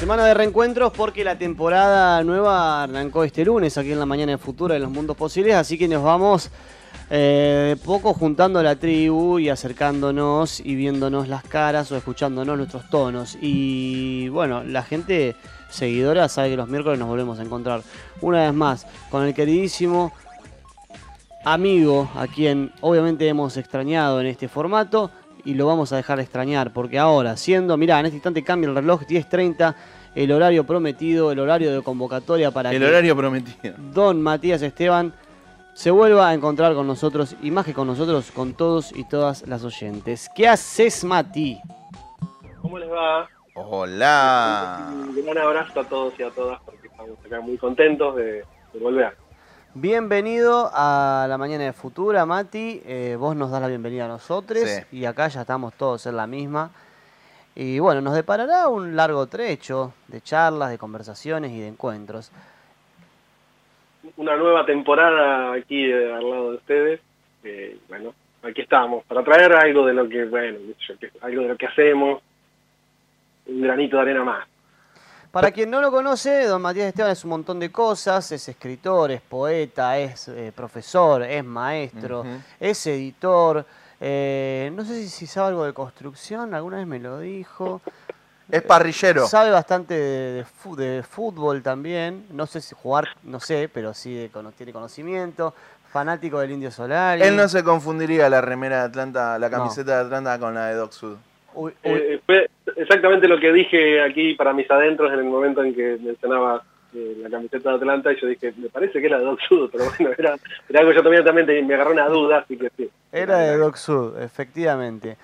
Semana de reencuentros porque la temporada nueva arrancó este lunes aquí en la mañana de Futura de los Mundos Posibles, así que nos vamos eh, poco juntando a la tribu y acercándonos y viéndonos las caras o escuchándonos nuestros tonos. Y bueno, la gente seguidora sabe que los miércoles nos volvemos a encontrar una vez más con el queridísimo amigo a quien obviamente hemos extrañado en este formato y lo vamos a dejar de extrañar porque ahora, siendo, mirá, en este instante cambia el reloj 10.30, el horario prometido, el horario de convocatoria para El que horario prometido. don Matías Esteban se vuelva a encontrar con nosotros y más que con nosotros, con todos y todas las oyentes. ¿Qué haces, Mati? ¿Cómo les va? Hola. Un gran abrazo a todos y a todas porque estamos acá muy contentos de, de volver. Bienvenido a la mañana de Futura, Mati. Eh, vos nos das la bienvenida a nosotros Sí. y acá ya estamos todos en la misma. Y bueno, nos deparará un largo trecho de charlas, de conversaciones y de encuentros. Una nueva temporada aquí eh, al lado de ustedes. Eh, bueno, aquí estamos para traer algo de lo que, bueno, algo de lo que hacemos, un granito de arena más. Para quien no lo conoce, don Matías Esteban es un montón de cosas, es escritor, es poeta, es eh, profesor, es maestro, es editor, eh, no sé si, si sabe algo de construcción, alguna vez me lo dijo. Es parrillero. Sabe bastante de, de fu- de fútbol también, no sé si jugar, no sé, pero sí de tiene conocimiento, fanático del Indio Solari. Él no se confundiría la remera de Atlanta, la No. camiseta de Atlanta con la de Doc Sud. Uy, uy, Eh, fue exactamente lo que dije aquí para mis adentros en el momento en que mencionaba eh, la camiseta de Atlanta y yo dije, me parece que es la de Doc Sud, pero bueno, era, era algo yo también, también me agarró una duda, así que sí. Era de Doc Sud, efectivamente.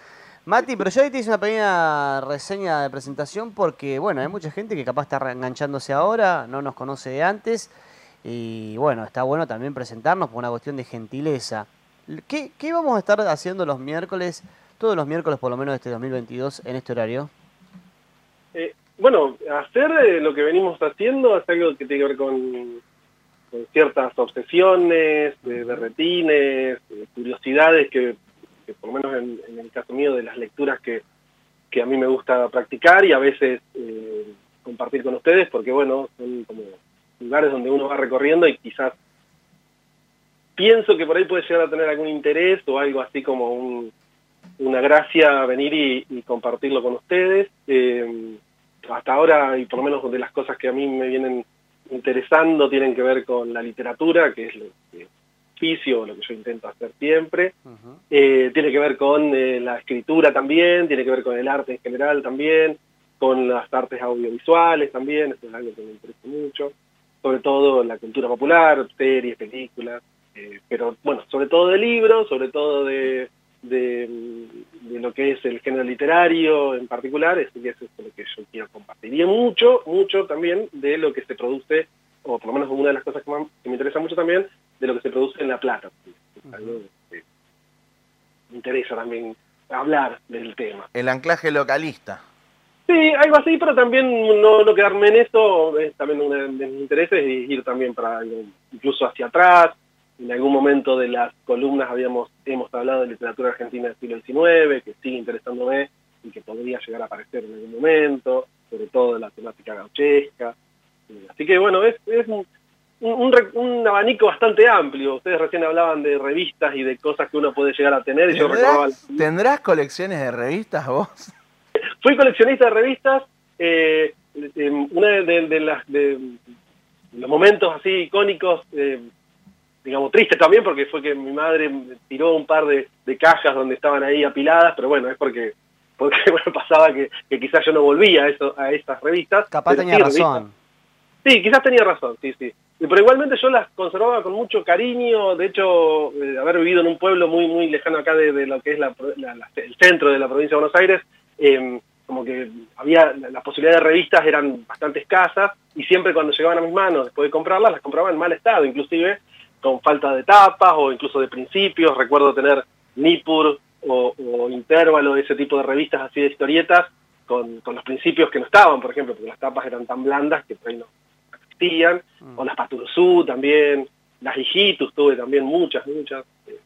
Mati, pero yo ahí te hice una pequeña reseña de presentación porque, bueno, hay mucha gente que capaz está enganchándose ahora, no nos conoce de antes. Y bueno, está bueno también presentarnos por una cuestión de gentileza. ¿Qué, qué vamos a estar haciendo los miércoles, todos los miércoles por lo menos de este 2022 en este horario? Eh, bueno, hacer eh, lo que venimos haciendo es algo que tiene que ver con, con ciertas obsesiones, de berretines, de curiosidades que, que por lo menos en, en el caso mío de las lecturas que, que a mí me gusta practicar y a veces eh, compartir con ustedes, porque bueno, son como lugares donde uno va recorriendo y quizás pienso que por ahí puede llegar a tener algún interés o algo así como un, una gracia venir y, y compartirlo con ustedes. Eh, hasta ahora, y por lo menos de las cosas que a mí me vienen interesando, tienen que ver con la literatura, que es lo que oficio, lo que yo intento hacer siempre. Eh, tiene que ver con eh, la escritura también, tiene que ver con el arte en general también, con las artes audiovisuales también, eso es algo que me interesa mucho, sobre todo la cultura popular, series, películas, eh, pero bueno, sobre todo de libros, sobre todo de, de, de lo que es el género literario en particular, eso es lo que yo quiero compartir. Y mucho, mucho también de lo que se produce, o por lo menos una de las cosas que, más- que me interesa mucho también, de lo que se produce en La Plata. Es algo que me interesa también hablar del tema. El anclaje localista. Sí, algo así, pero también no, no quedarme en eso, es también uno de mis intereses y ir también para algo, incluso hacia atrás. En algún momento de las columnas habíamos hemos hablado de literatura argentina del siglo XIX, que sigue interesándome y que podría llegar a aparecer en algún momento, sobre todo de la temática gauchesca. Eh, Así que bueno, es, es un, un, un abanico bastante amplio. Ustedes recién hablaban de revistas y de cosas que uno puede llegar a tener y yo recordaba ¿Tendrás, colecciones de revistas vos? fui coleccionista de revistas. eh, eh, una de, de- de las de los momentos así icónicos, eh, digamos tristes también, porque fue que mi madre tiró un par de, de cajas donde estaban ahí apiladas, pero bueno, es porque porque bueno, pasaba que, que quizás yo no volvía a eso a estas revistas. Capaz tenía sí, revistas. razón. Sí, quizás tenía razón, sí, sí. Pero igualmente yo las conservaba con mucho cariño, de hecho, eh, haber vivido en un pueblo muy muy lejano acá de, de lo que es la- la- la- el centro de la provincia de Buenos Aires, eh, como que había, la- las posibilidades de revistas eran bastante escasas y siempre cuando llegaban a mis manos, después de comprarlas, las compraba en mal estado, inclusive con falta de tapas o incluso de principios. Recuerdo tener Nippur o, o Intervalo, ese tipo de revistas así de historietas, con, con los principios que no estaban, por ejemplo, porque las tapas eran tan blandas que por ahí no existían, o las Paturuzú también, las Hijitus tuve también muchas, muchas, eh,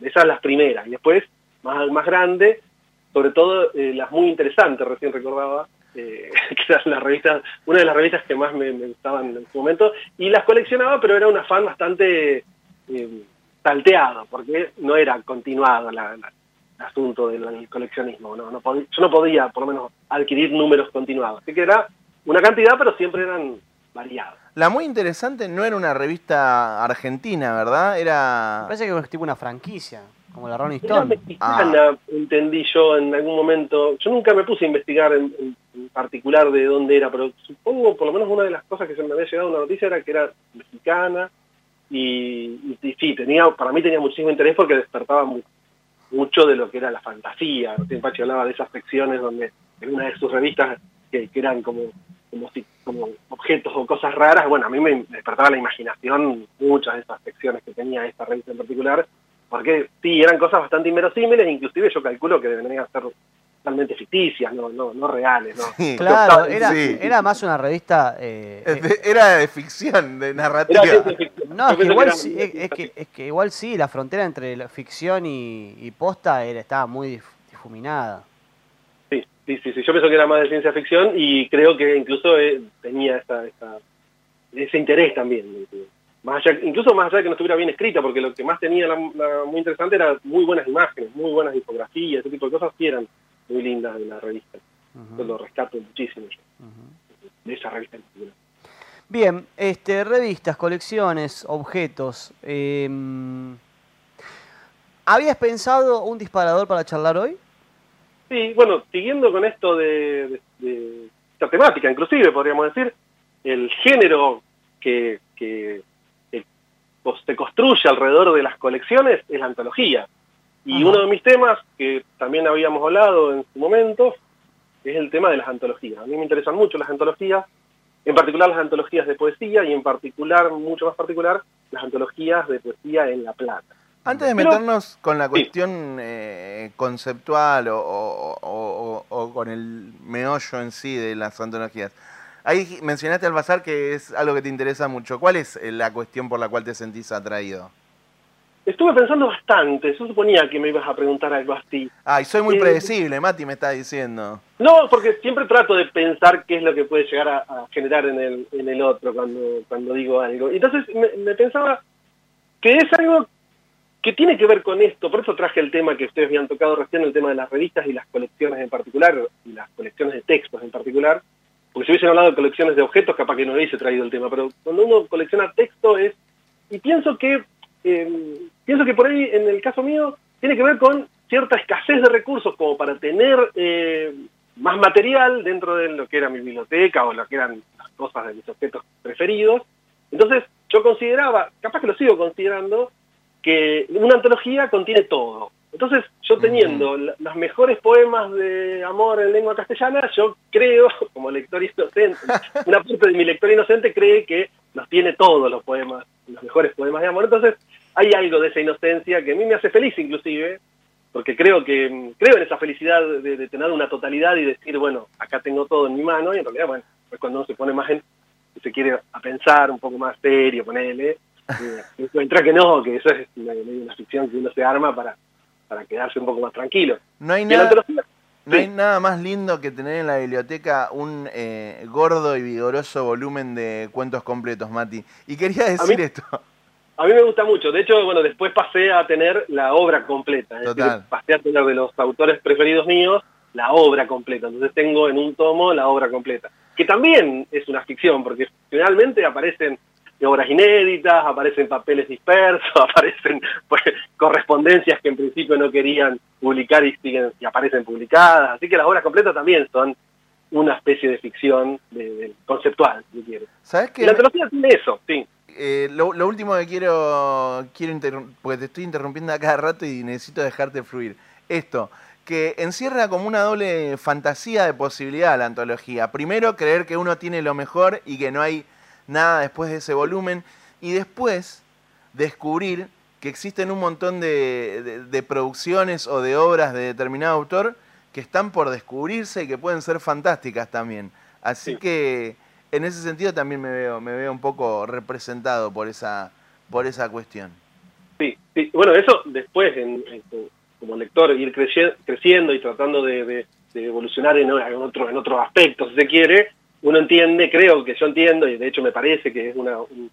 esas las primeras, y después, más, más grande, sobre todo eh, las muy interesantes, recién recordaba, eh, que eran las revistas, una de las revistas que más me, me gustaban en su momento, y las coleccionaba, pero era un afán bastante eh, salteado, porque no era continuado la, la- el asunto del, del coleccionismo, no, yo no podía, por lo menos, adquirir números continuados, así que era una cantidad, pero siempre eran variados. La muy interesante no era una revista argentina, ¿verdad? Me Era... parece que es tipo una franquicia, como la Rolling Stone. mexicana, entendí yo en algún momento. Yo nunca me puse a investigar en, particular de dónde era, pero supongo, por lo menos una de las cosas que se me había llegado una noticia era que era mexicana y, y- y sí, tenía, para mí tenía muchísimo interés porque despertaba mu- mucho de lo que era la fantasía. Pachi hablaba de esas secciones donde en una de sus revistas que, que eran como, como, si- como objetos o cosas raras, bueno, a mí me despertaba la imaginación muchas de esas secciones que tenía esta revista en particular, porque sí, eran cosas bastante inverosímiles, inclusive yo calculo que deberían ser totalmente ficticias, no, no, no reales, ¿no? Sí. Claro, era, Sí. era más una revista... eh, Era de ficción, de Era narrativa. ficción. no, es que, igual era sí, es, es que, es que igual sí, la frontera entre la ficción y, y posta era, estaba muy dif- difuminada. Sí, sí, sí, sí, yo pienso que era más de ciencia ficción y creo que incluso eh, tenía esta, esta- ese interés también. Más allá, incluso más allá de que no estuviera bien escrita, porque lo que más tenía la, la- muy interesante era muy buenas imágenes, muy buenas infografías, ese tipo de cosas que eran muy lindas de la revista. Ujú, Yo lo rescato muchísimo yo, de esa revista en particular. Bien, este, revistas, colecciones, objetos. em, ¿Habías pensado un disparador para charlar hoy? Sí, bueno, siguiendo con esto de, de- de esta temática, inclusive podríamos decir, el género que, se construye alrededor de las colecciones es la antología. Y Ajá. uno de mis temas, que también habíamos hablado en su momento, es el tema de las antologías. A mí me interesan mucho las antologías, en particular las antologías de poesía y en particular, mucho más particular, las antologías de poesía en La Plata. Antes de Pero- meternos con la Sí. cuestión eh, conceptual o, o- o- o- o con el meollo en sí de las antologías, ahí mencionaste al bazar que es algo que te interesa mucho. ¿Cuál es eh, la cuestión por la cual te sentís atraído? Estuve pensando bastante, yo suponía que me ibas a preguntar algo así. Ay, soy muy Eh, predecible, Mati me está diciendo. No, porque siempre trato de pensar qué es lo que puede llegar a, a generar en el, en el otro cuando, cuando digo algo. Entonces me, me pensaba que es algo que tiene que ver con esto, por eso traje el tema que ustedes habían tocado recién, el tema de las revistas y las colecciones en particular, y las colecciones de textos en particular, porque si hubiesen hablado de colecciones de objetos, capaz que no hubiese traído el tema, pero cuando uno colecciona texto es, y pienso que, eh, pienso que por ahí, en el caso mío, tiene que ver con cierta escasez de recursos como para tener eh, más material dentro de lo que era mi biblioteca o lo que eran las cosas de mis objetos preferidos. Entonces yo consideraba, capaz que lo sigo considerando, que una antología contiene todo. Entonces yo teniendo los mejores poemas de amor en lengua castellana, yo creo, como lector inocente, una parte de mi lector inocente cree que los tiene todos los poemas, los mejores poemas de amor. Entonces hay algo de esa inocencia que a mí me hace feliz inclusive, porque creo que creo en esa felicidad de, de tener una totalidad y decir, bueno, acá tengo todo en mi mano, y en realidad, bueno, pues cuando uno se pone más en, se quiere a pensar un poco más serio, ponele, eh, encuentra que no, que eso es una, una ficción que uno se arma para, para quedarse un poco más tranquilo. No hay nada, no hay nada más lindo que tener en la biblioteca un eh, gordo y vigoroso volumen de cuentos completos, Mati. Y quería decir mí- esto. A mí me gusta mucho. De hecho, bueno, después pasé a tener la obra completa. Es decir, pasé a tener de los autores preferidos míos la obra completa. Entonces tengo en un tomo la obra completa. Que también es una ficción, porque finalmente aparecen obras inéditas, aparecen papeles dispersos, aparecen pues, correspondencias que en principio no querían publicar y, siguen, y aparecen publicadas. Así que las obras completas también son una especie de ficción de- de- conceptual, si quieres. ¿Sabes qué? la antología tiene eso, sí. Eh, lo, lo último que quiero, quiero porque te estoy interrumpiendo a cada rato y necesito dejarte fluir. Esto, que encierra como una doble fantasía de posibilidad la antología. Primero, creer que uno tiene lo mejor y que no hay nada después de ese volumen. Y después, descubrir que existen un montón de, de- de producciones o de obras de determinado autor que están por descubrirse y que pueden ser fantásticas también. Así Sí. que en ese sentido también me veo, me veo un poco representado por esa, por esa cuestión. Sí, sí. Bueno, eso después, en, como lector ir creciendo y tratando de, evolucionar en, otro, en otros aspectos, si se quiere, uno entiende, creo que yo entiendo, y de hecho me parece que es una, un,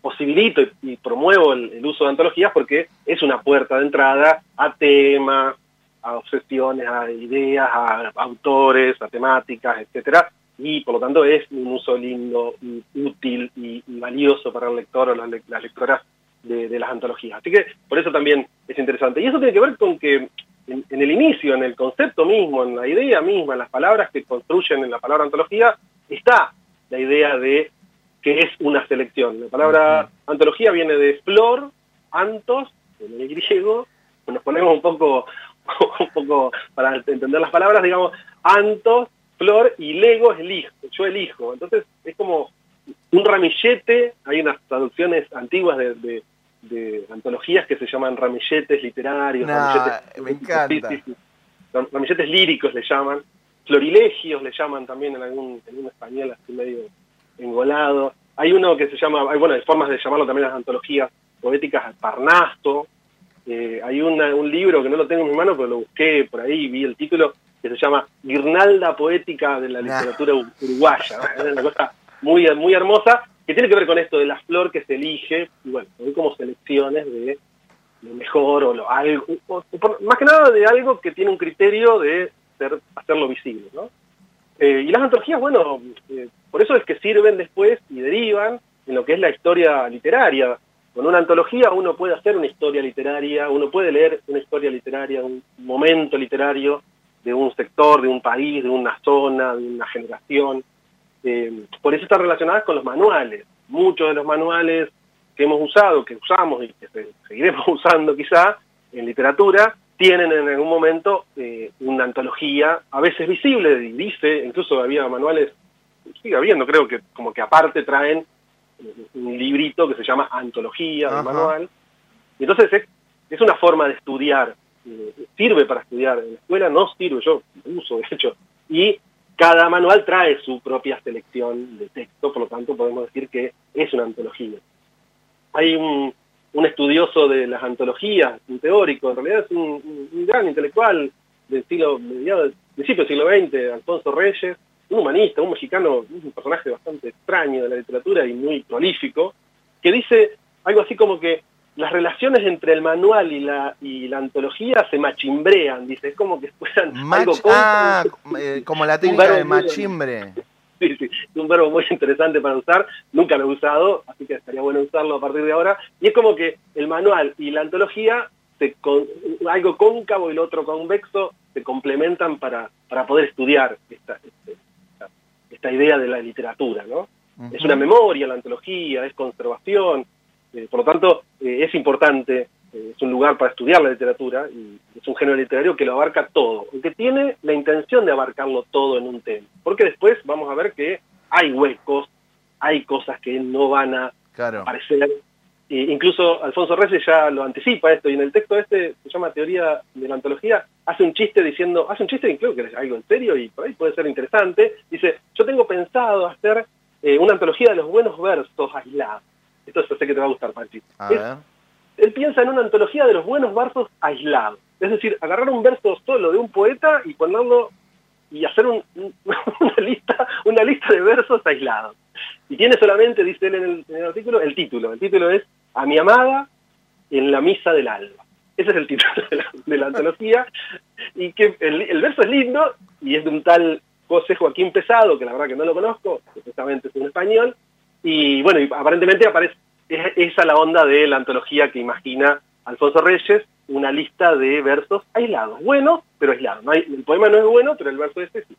posibilito y, promuevo el, uso de antologías porque es una puerta de entrada a temas, a obsesiones, a ideas, a autores, a temáticas, etcétera, y por lo tanto es un uso lindo, y útil y, valioso para el lector o las, lectoras de, las antologías. Así que por eso también es interesante. Y eso tiene que ver con que en, el inicio, en el concepto mismo, en la idea misma, en las palabras que construyen en la palabra antología, está la idea de que es una selección. La palabra antología viene de flor, antos, en el griego, nos ponemos un poco, un poco para entender las palabras, digamos, antos, flor y lego es elijo, yo elijo. Entonces es como un ramillete, hay unas traducciones antiguas de, antologías que se llaman ramilletes literarios, ramilletes, me encanta. ramilletes líricos le llaman, florilegios le llaman también en algún, en un español así medio engolado. Hay uno que se llama, hay, bueno, hay formas de llamarlo también las antologías poéticas, Parnasto. Eh, hay un libro que no lo tengo en mi mano, pero lo busqué por ahí, vi el título, que se llama Guirnalda Poética de la Literatura Uruguaya. Es una cosa muy, muy hermosa, que tiene que ver con esto de la flor que se elige, y bueno, hay como selecciones de lo mejor o lo algo, más que nada de algo que tiene un criterio de ser, hacerlo visible, ¿no? Eh, y las antologías, bueno, eh, por eso es que sirven después y derivan en lo que es la historia literaria. Con una antología uno puede hacer una historia literaria, uno puede leer una historia literaria, un momento literario de un sector, de un país, de una zona, de una generación. Eh, por eso están relacionadas con los manuales. Muchos de los manuales que hemos usado, que usamos y que seguiremos usando quizá en literatura, tienen en algún momento eh, una antología, a veces visible, dice, incluso había manuales, sigue habiendo, creo que como que aparte traen un librito que se llama antología, de manual. Y entonces es, es, una forma de estudiar, eh, sirve para estudiar, en la escuela no sirve, yo uso de hecho, y cada manual trae su propia selección de texto, por lo tanto podemos decir que es una antología. Hay un, estudioso de las antologías, un teórico, en realidad es un, gran intelectual del siglo, mediado, principio del siglo XX, Alfonso Reyes, un humanista, un mexicano, un personaje bastante extraño de la literatura y muy prolífico, que dice algo así como que las relaciones entre el manual y la, y la antología se machimbrean, dice, es como que fueran algo ah, eh, como la técnica de machimbre. Sí, sí, es un verbo muy interesante para usar, nunca lo he usado, así que estaría bueno usarlo a partir de ahora. Y es como que el manual y la antología, se algo cóncavo y lo otro convexo, se complementan para, para poder estudiar esta, este, esta, idea de la literatura, ¿no? Es una memoria la antología, es conservación, eh, por lo tanto eh, es importante eh, es un lugar para estudiar la literatura y es un género literario que lo abarca todo, que tiene la intención de abarcarlo todo en un tema. Porque después vamos a ver que hay huecos, hay cosas que no van a aparecer. E incluso Alfonso Reyes ya lo anticipa esto, y en el texto este, se llama Teoría de la Antología, hace un chiste diciendo, hace un chiste creo que es algo en serio y por ahí puede ser interesante, dice, yo tengo pensado hacer eh, una antología de los buenos versos aislados. Esto sé que te va a gustar, Panchi. A ver él piensa en una antología de los buenos versos aislados. Es decir, agarrar un verso solo de un poeta y ponerlo y hacer una, lista, una lista de versos aislados. Y tiene solamente, dice él en el, artículo, el título. El título es A mi amada en la misa del alba. Ese es el título de la, antología. Y que el, verso es lindo y es de un tal José Joaquín Pesado, que la verdad que no lo conozco, precisamente es un español. Y bueno, y aparentemente aparece, es esa la onda de la antología que imagina Alfonso Reyes, una lista de versos aislados, buenos, pero aislados. No hay, el poema no es bueno, pero el verso este sí.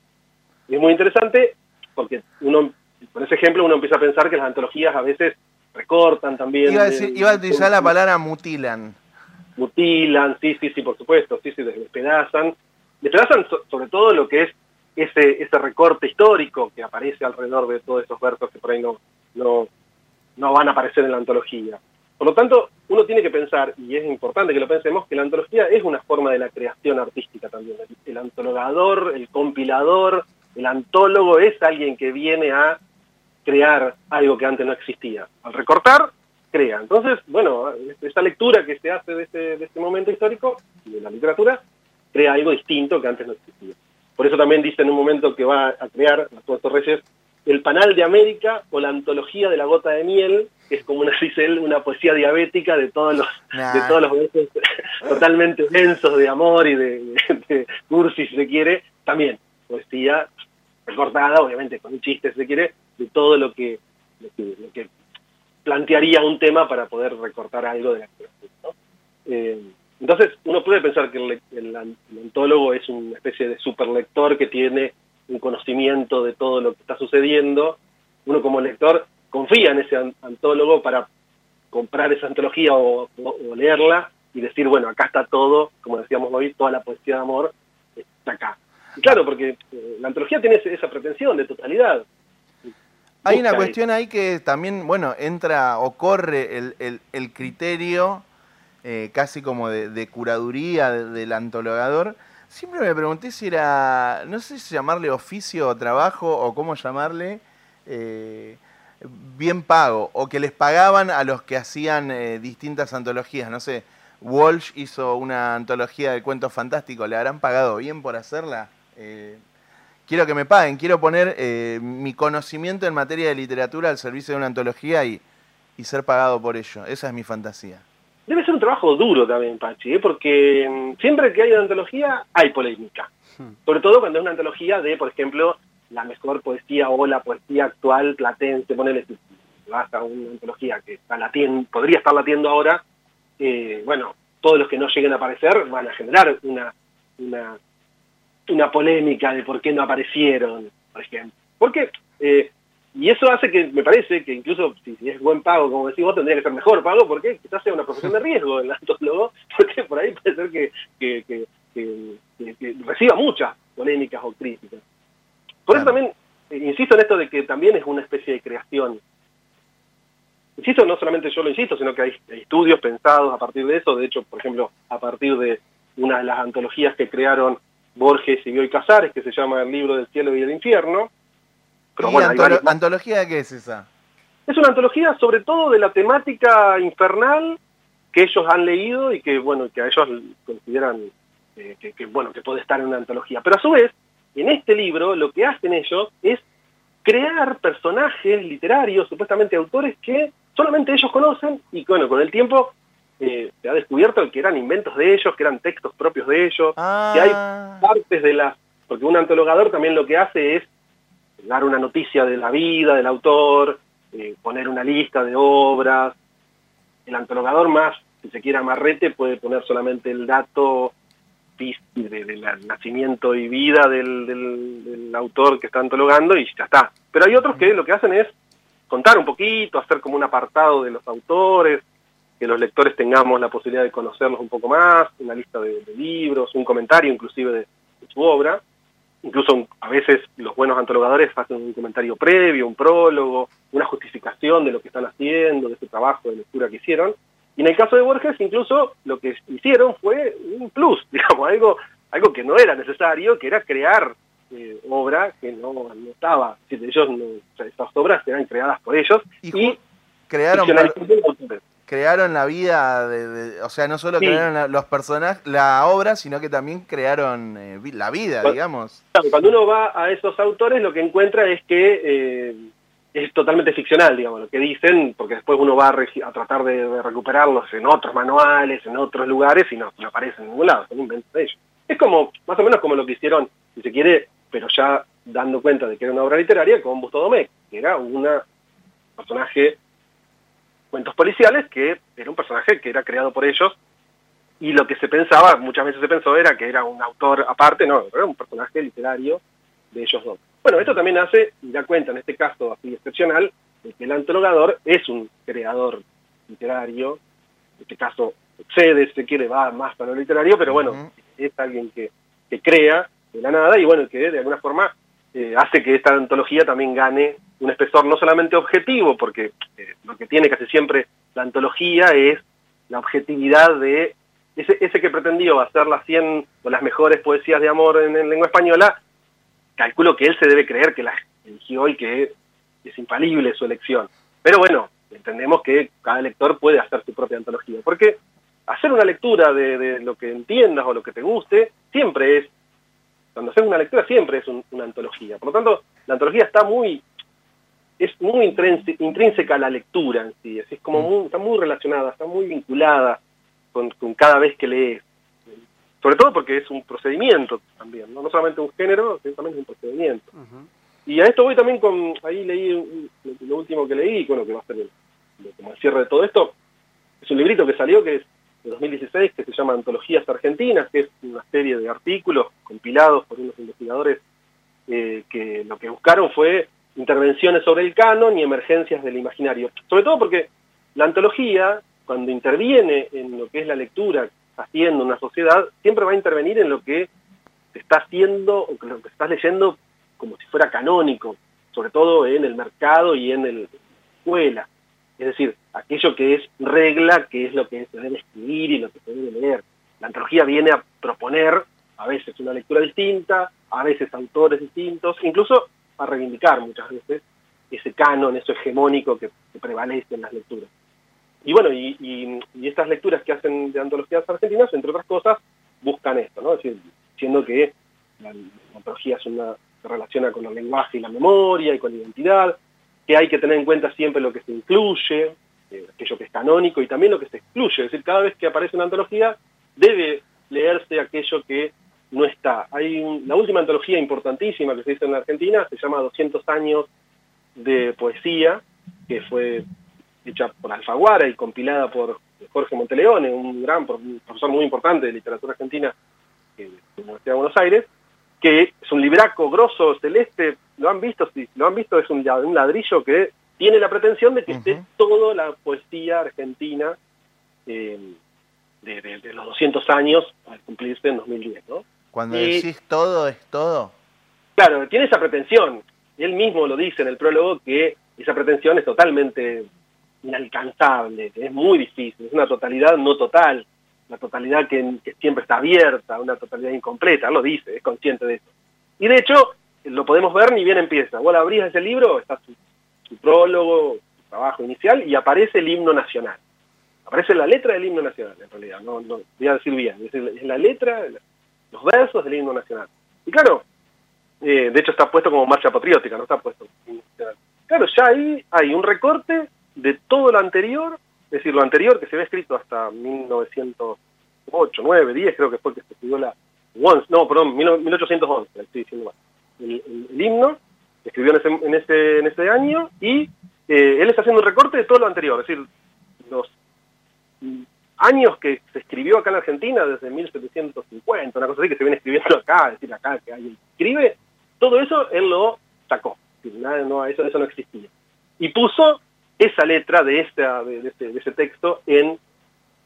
Y es muy interesante porque uno, por ese ejemplo, uno empieza a pensar que las antologías a veces recortan también. Iba a, decir, iba a utilizar la palabra mutilan. Mutilan, sí, sí, sí, por supuesto, sí, sí, despedazan. Despedazan sobre todo lo que es ese, ese recorte histórico que aparece alrededor de todos esos versos que por ahí no, no, no van a aparecer en la antología. Por lo tanto, uno tiene que pensar, y es importante que lo pensemos, que la antología es una forma de la creación artística también. El, antologador, el compilador, el antólogo es alguien que viene a crear algo que antes no existía. Al recortar, crea. Entonces, bueno, esta lectura que se hace de este, de este momento histórico, de la literatura, crea algo distinto que antes no existía. Por eso también dice en un momento que va a crear, Alfonso Reyes, el Panal de América o la antología de la gota de miel, que es como una, dice él, una poesía diabética de todos los, de todos los versos totalmente densos de amor y de, de, cursi, si se quiere, también poesía recortada, obviamente con un chiste, si se quiere, de todo lo que, lo que, plantearía un tema para poder recortar algo de la ¿no? Eh, entonces, uno puede pensar que el, el, antólogo es una especie de superlector que tiene un conocimiento de todo lo que está sucediendo. Uno como lector confía en ese antólogo para comprar esa antología o, leerla y decir, bueno, acá está todo, como decíamos hoy, toda la poesía de amor está acá. Y claro, porque eh, la antología tiene esa pretensión de totalidad. Hay una cuestión ahí que también, bueno, entra o corre el, el, criterio eh, casi como de, curaduría del antologador, Siempre me pregunté si era, no sé si llamarle oficio o trabajo o cómo llamarle, eh, bien pago, o que les pagaban a los que hacían eh, distintas antologías. No sé, Walsh hizo una antología de cuentos fantásticos, ¿le habrán pagado bien por hacerla? Eh, quiero que me paguen, quiero poner mi conocimiento en materia de literatura al servicio de una antología y ser pagado por ello. Esa es mi fantasía debe ser un trabajo duro también, Pachi, ¿eh? porque mm, siempre que hay una antología hay polémica. Hmm. Sobre todo cuando es una antología de, por ejemplo, la mejor poesía o la poesía actual platense, ponele, vas a una antología que está latiendo, podría estar latiendo ahora, eh, bueno, todos los que no lleguen a aparecer van a generar una, una, una polémica de por qué no aparecieron, por ejemplo. Porque eh, y eso hace que, me parece, que incluso si, es buen pago, como decís vos, tendría que ser mejor pago, porque quizás sea una profesión de riesgo el antólogo, porque por ahí puede ser que, que, reciba muchas polémicas o críticas. Por eso también eh, insisto en esto de que también es una especie de creación. Insisto, no solamente yo lo insisto, sino que hay, estudios pensados a partir de eso, de hecho, por ejemplo, a partir de una de las antologías que crearon Borges y Bioy Casares, que se llama El libro del cielo y del infierno, ¿Y antología de qué es esa? Es una antología sobre todo de la temática infernal que ellos han leído y que, bueno, que a ellos consideran eh, que, bueno, que puede estar en una antología. Pero a su vez, en este libro lo que hacen ellos es crear personajes literarios, supuestamente autores, que solamente ellos conocen y, bueno, con el tiempo eh, se ha descubierto que eran inventos de ellos, que eran textos propios de ellos, que hay ah. partes de las... Porque un antologador también lo que hace es dar una noticia de la vida del autor, eh, poner una lista de obras. El antologador más, si se quiere amarrete, puede poner solamente el dato del nacimiento y vida del, autor que está antologando y ya está. Pero hay otros que lo que hacen es contar un poquito, hacer como un apartado de los autores, que los lectores tengamos la posibilidad de conocerlos un poco más, una lista de, libros, un comentario inclusive de su obra incluso a veces los buenos antologadores hacen un comentario previo, un prólogo, una justificación de lo que están haciendo, de ese trabajo de lectura que hicieron. Y en el caso de Borges, incluso lo que hicieron fue un plus, digamos, algo, algo que no era necesario, que era crear eh, obra que no, no estaba, ellos no, estas obras eran creadas por ellos y, crearon crearon la vida, de, o sea, no solo crearon los personajes, la obra, sino que también crearon eh, la vida, digamos. Cuando uno va a esos autores, lo que encuentra es que eh, es totalmente ficcional, digamos, lo que dicen, porque después uno va a, tratar de, recuperarlos en otros manuales, en otros lugares, y no, no aparecen en ningún lado, son inventos de ellos. Es como, más o menos como lo que hicieron, si se quiere, pero ya dando cuenta de que era una obra literaria, con Busto Domecq, que era un personaje cuentos policiales, que era un personaje que era creado por ellos, y lo que se pensaba, muchas veces se pensó, era que era un autor aparte, no, era un personaje literario de ellos dos. Bueno, esto también hace, y da cuenta en este caso así excepcional, de que el antologador es un creador literario, en este caso excede, se quiere, va más para lo literario, pero bueno, es alguien que, que crea de la nada y bueno, que de alguna forma eh, hace que esta antología también gane un espesor no solamente objetivo, porque eh, lo que tiene casi siempre la antología es la objetividad de ese, ese que pretendió hacer las 100 o las mejores poesías de amor en, lengua española, calculo que él se debe creer que las eligió y que es infalible su elección. Pero bueno, entendemos que cada lector puede hacer su propia antología. Porque hacer una lectura de, lo que entiendas o lo que te guste, siempre es, cuando haces una lectura siempre es una antología. Por lo tanto, la antología está muy, es muy intrínseca a la lectura en sí, es como mm. muy, está muy relacionada, está muy vinculada con, cada vez que lees. Sobre todo porque es un procedimiento también, no, solamente un género, sino también es un procedimiento. Y a esto voy también con, ahí leí lo último que leí, bueno, que va a ser el, como el cierre de todo esto, es un librito que salió que es de 2016 que se llama Antologías Argentinas, que es una serie de artículos compilados por unos investigadores eh, que lo que buscaron fue intervenciones sobre el canon y emergencias del imaginario. Sobre todo porque la antología, cuando interviene en lo que es la lectura haciendo una sociedad, siempre va a intervenir en lo que se está haciendo o lo que estás leyendo como si fuera canónico, sobre todo en el mercado y en la escuela. Es decir, aquello que es regla, que es lo que se debe escribir y lo que se debe leer. La antología viene a proponer a veces una lectura distinta, a veces autores distintos, incluso a reivindicar muchas veces ese canon, eso hegemónico que, prevalece en las lecturas. Y bueno, y, estas lecturas que hacen de antologías argentinas, entre otras cosas, buscan esto, ¿no? Es decir, diciendo que la, antología es una, se relaciona con el lenguaje y la memoria y con la identidad, que hay que tener en cuenta siempre lo que se incluye, eh, aquello que es canónico y también lo que se excluye. Es decir, cada vez que aparece una antología debe leerse aquello que no está. Hay la última antología importantísima que se hizo en la Argentina, se llama 200 años de poesía, que fue hecha por Alfaguara y compilada por Jorge Monteleone, un gran profesor muy importante de literatura argentina de la Universidad de Buenos Aires, que es un libraco grosso, celeste, lo han visto, sí, lo han visto, es un, ladrillo que tiene la pretensión de que esté toda la poesía argentina eh, de, los 200 años al cumplirse en 2010, ¿no? Cuando decís todo, ¿es todo? Claro, tiene esa pretensión. Él mismo lo dice en el prólogo que esa pretensión es totalmente inalcanzable, que es muy difícil, es una totalidad no total, una totalidad que, siempre está abierta, una totalidad incompleta, él lo dice, es consciente de eso. Y de hecho, lo podemos ver ni bien empieza. Vos abrís ese libro, está su, prólogo, su trabajo inicial, y aparece el himno nacional. Aparece la letra del himno nacional, en realidad, no, no voy a decir bien, es la letra, los versos del himno nacional. Y claro, eh, de hecho está puesto como marcha patriótica, no está puesto. Claro, ya ahí hay un recorte de todo lo anterior, es decir, lo anterior que se había escrito hasta 1908, 9, 10 creo que fue que se escribió la... no, perdón, 1811, estoy diciendo El, himno escribió en ese, en ese, en ese año y eh, él está haciendo un recorte de todo lo anterior, es decir, los años que se escribió acá en Argentina, desde 1750, una cosa así que se viene escribiendo acá, es decir, acá que alguien escribe, todo eso él lo sacó, nada, no, eso, eso no existía. Y puso esa letra de, esta, de, de, ese, texto en,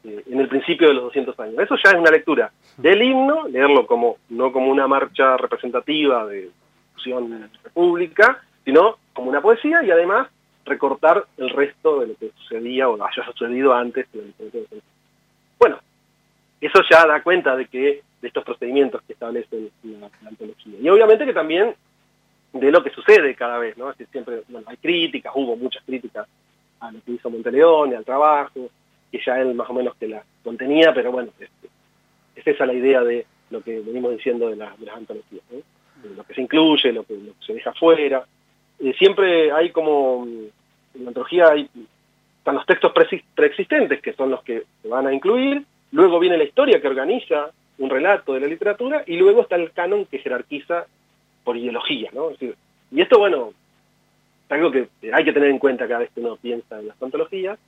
eh, en el principio de los 200 años. Eso ya es una lectura del himno, leerlo como no como una marcha representativa de fusión república, sino como una poesía y además recortar el resto de lo que sucedía o haya sucedido antes de bueno, eso ya da cuenta de que de estos procedimientos que establecen la, antología. Y obviamente que también de lo que sucede cada vez, ¿no? Es siempre, bueno, hay críticas, hubo muchas críticas a lo que hizo Monteleón y al trabajo, que ya él más o menos que la contenía, pero bueno, es, esa la idea de lo que venimos diciendo de, las antologías, ¿no? lo que se incluye, lo que, se deja fuera. Eh, siempre hay como, en la antología hay están los textos preexistentes, que son los que se van a incluir, luego viene la historia que organiza un relato de la literatura, y luego está el canon que jerarquiza por ideología, ¿no? y esto, bueno, es algo que hay que tener en cuenta cada vez que uno piensa en las antologías,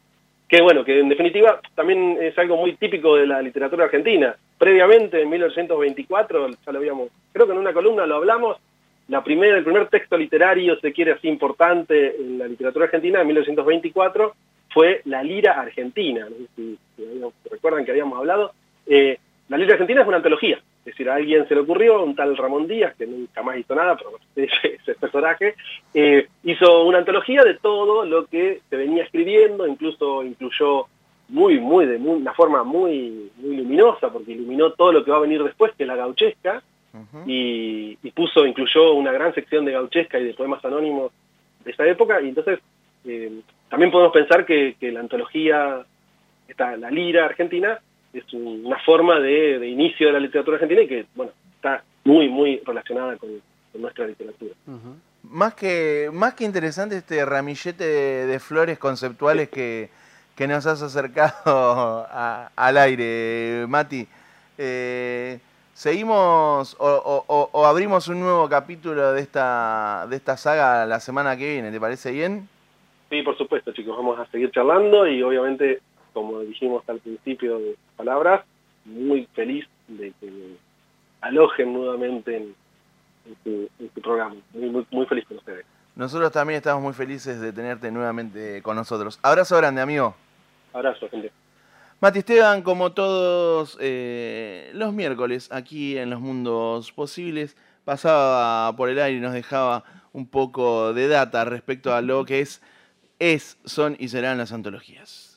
que bueno, que en definitiva también es algo muy típico de la literatura argentina. Previamente, en 1824, ya lo habíamos, creo que en una columna lo hablamos, la primera, el primer texto literario, se quiere así importante en la literatura argentina, en 1924, fue la lira argentina. No si, recuerdan que habíamos hablado. Eh, la lira argentina es una antología. Es decir, a alguien se le ocurrió, un tal Ramón Díaz, que nunca más hizo nada, pero ese, ese personaje, eh, hizo una antología de todo lo que se venía escribiendo, incluso incluyó muy, muy, de una forma muy, muy luminosa, porque iluminó todo lo que va a venir después, que es la gauchesca, y, puso, incluyó una gran sección de gauchesca y de poemas anónimos de esa época, y entonces eh, también podemos pensar que, la antología, esta, la lira argentina, es una forma de, inicio de la literatura argentina y que, bueno, está muy, muy relacionada con, nuestra literatura. Más que, más que interesante este ramillete de, flores conceptuales que, nos has acercado al aire, Mati. Eh, ¿Seguimos o, abrimos un nuevo capítulo de esta, de esta saga la semana que viene? ¿Te parece bien? Sí, por supuesto, chicos. Vamos a seguir charlando y obviamente, como dijimos al principio de palabras, muy feliz de que alojen nuevamente en, tu, programa. Muy, muy, feliz con ustedes. Nosotros también estamos muy felices de tenerte nuevamente con nosotros. Abrazo grande, amigo. Abrazo, gente. Mati Esteban, como todos eh, los miércoles aquí en los mundos posibles, pasaba por el aire y nos dejaba un poco de data respecto a lo que es, es, son y serán las antologías.